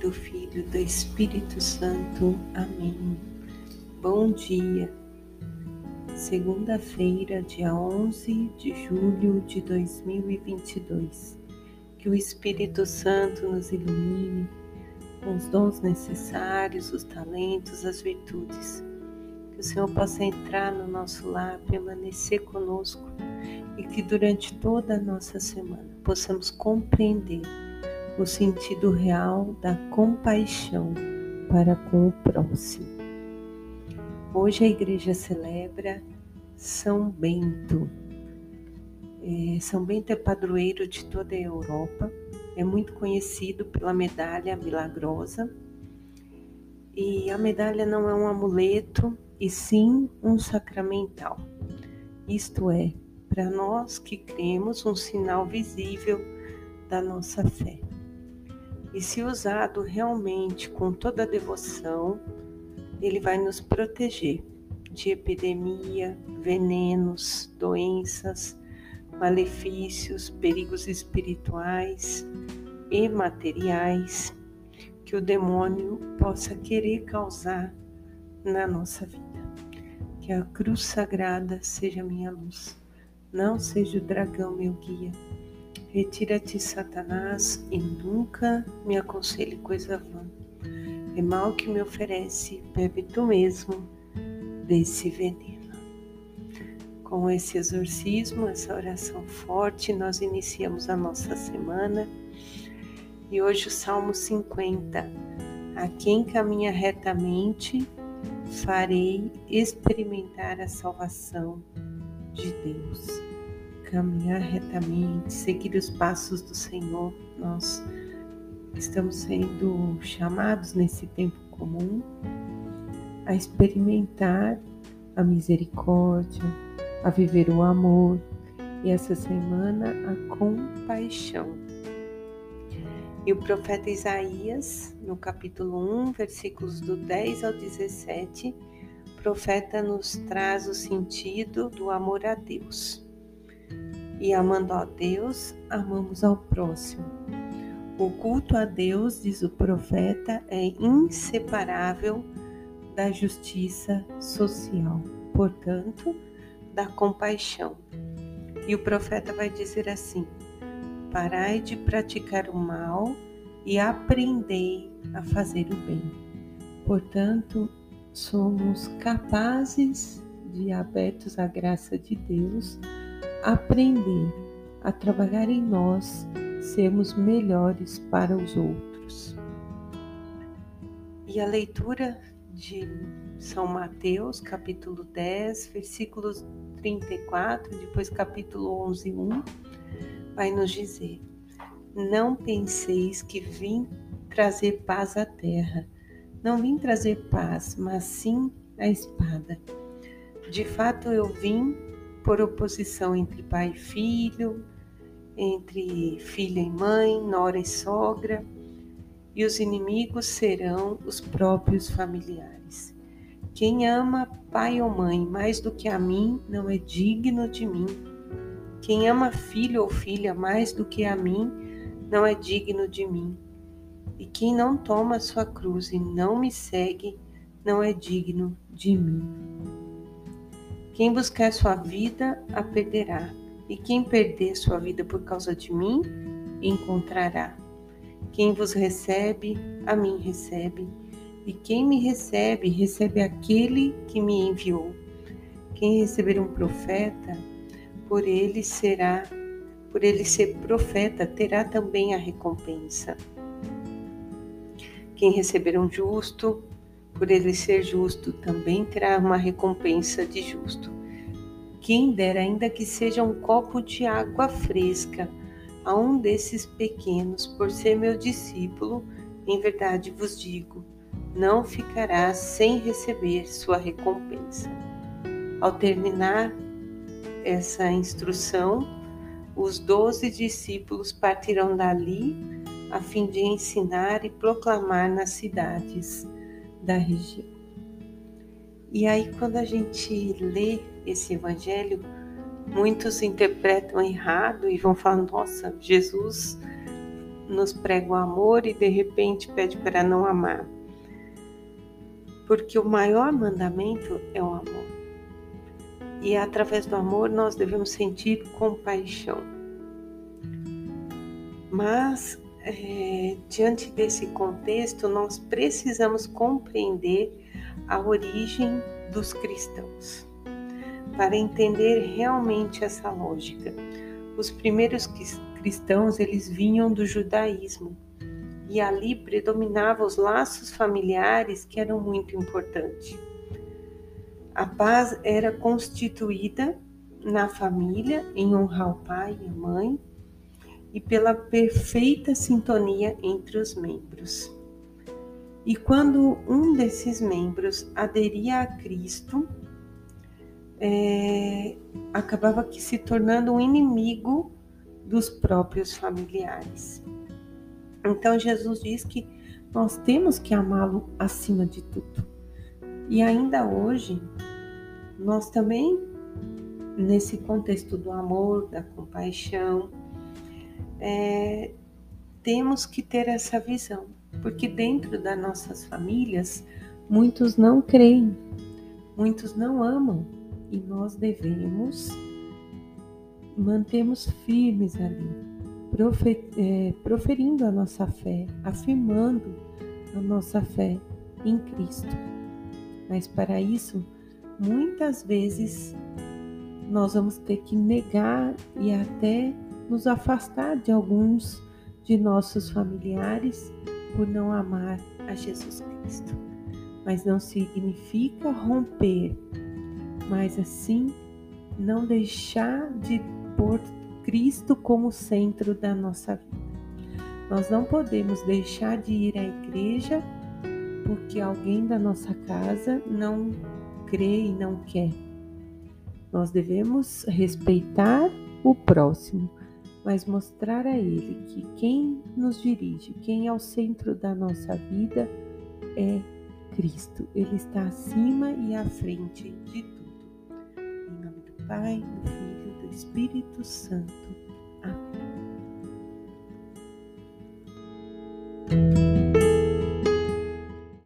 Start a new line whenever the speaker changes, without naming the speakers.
do Filho, do Espírito Santo. Amém. Bom dia. Segunda-feira, dia 11 de julho de 2022. Que o Espírito Santo nos ilumine com os dons necessários, os talentos, as virtudes. Que o Senhor possa entrar no nosso lar, permanecer conosco e que durante toda a nossa semana possamos compreender o sentido real da compaixão para com o próximo. Hoje a igreja celebra São Bento. É, São Bento é padroeiro de toda a Europa, é muito conhecido pela medalha milagrosa. E a medalha não é um amuleto, e sim um sacramental. Isto é, para nós que cremos, um sinal visível da nossa fé. E se usado realmente com toda a devoção, ele vai nos proteger de epidemia, venenos, doenças, malefícios, perigos espirituais e materiais que o demônio possa querer causar na nossa vida. Que a cruz sagrada seja minha luz, não seja o dragão meu guia Retira-te, Satanás, e nunca me aconselhe coisa vã. É mal que me oferece, bebe tu mesmo desse veneno. Com esse exorcismo, essa oração forte, nós iniciamos a nossa semana. E hoje o Salmo 50. A quem caminha retamente, farei experimentar a salvação de Deus caminhar retamente, seguir os passos do Senhor. Nós estamos sendo chamados nesse tempo comum a experimentar a misericórdia, a viver o amor e essa semana a compaixão. E o profeta Isaías, no capítulo 1, versículos do 10 ao 17, o profeta nos traz o sentido do amor a Deus. E amando a Deus, amamos ao próximo. O culto a Deus, diz o profeta, é inseparável da justiça social, portanto, da compaixão. E o profeta vai dizer assim: Parai de praticar o mal e aprendei a fazer o bem. Portanto, somos capazes de, abertos à graça de Deus, aprender a trabalhar em nós, sermos melhores para os outros. E a leitura de São Mateus, capítulo 10, versículos 34, depois capítulo 11, 1, vai nos dizer: Não penseis que vim trazer paz à terra. Não vim trazer paz, mas sim a espada. De fato, eu vim por oposição entre pai e filho, entre filha e mãe, nora e sogra, e os inimigos serão os próprios familiares. Quem ama pai ou mãe mais do que a mim não é digno de mim. Quem ama filho ou filha mais do que a mim não é digno de mim. E quem não toma sua cruz e não me segue não é digno de mim. Quem buscar sua vida, a perderá, e quem perder sua vida por causa de mim, encontrará. Quem vos recebe, a mim recebe, e quem me recebe, recebe aquele que me enviou. Quem receber um profeta, por ele será, por ele ser profeta, terá também a recompensa. Quem receber um justo, por ele ser justo, também terá uma recompensa de justo. Quem dera ainda que seja um copo de água fresca a um desses pequenos, por ser meu discípulo, em verdade vos digo, não ficará sem receber sua recompensa. Ao terminar essa instrução, os doze discípulos partirão dali a fim de ensinar e proclamar nas cidades da região. E aí, quando a gente lê esse evangelho, muitos interpretam errado e vão falar: nossa, Jesus nos prega o amor e de repente pede para não amar. Porque o maior mandamento é o amor. E através do amor nós devemos sentir compaixão. Mas, é, diante desse contexto, nós precisamos compreender a origem dos cristãos para entender realmente essa lógica. Os primeiros cristãos, eles vinham do judaísmo e ali predominavam os laços familiares que eram muito importantes. A paz era constituída na família em honrar o pai e a mãe e pela perfeita sintonia entre os membros. E quando um desses membros aderia a Cristo, é, acabava que se tornando um inimigo dos próprios familiares. Então Jesus diz que nós temos que amá-lo acima de tudo. E ainda hoje, nós também, nesse contexto do amor, da compaixão, é, temos que ter essa visão, porque dentro das nossas famílias, muitos não creem, muitos não amam, e nós devemos mantermos firmes ali, é, proferindo a nossa fé, afirmando a nossa fé em Cristo. Mas para isso, muitas vezes nós vamos ter que negar e até nos afastar de alguns de nossos familiares por não amar a Jesus Cristo. Mas não significa romper, mas assim não deixar de pôr Cristo como centro da nossa vida. Nós não podemos deixar de ir à igreja porque alguém da nossa casa não crê e não quer. Nós devemos respeitar o próximo, mas mostrar a ele que quem nos dirige, quem é o centro da nossa vida é Cristo. Ele está acima e à frente de tudo. Em nome do Pai, do Filho Espírito Santo.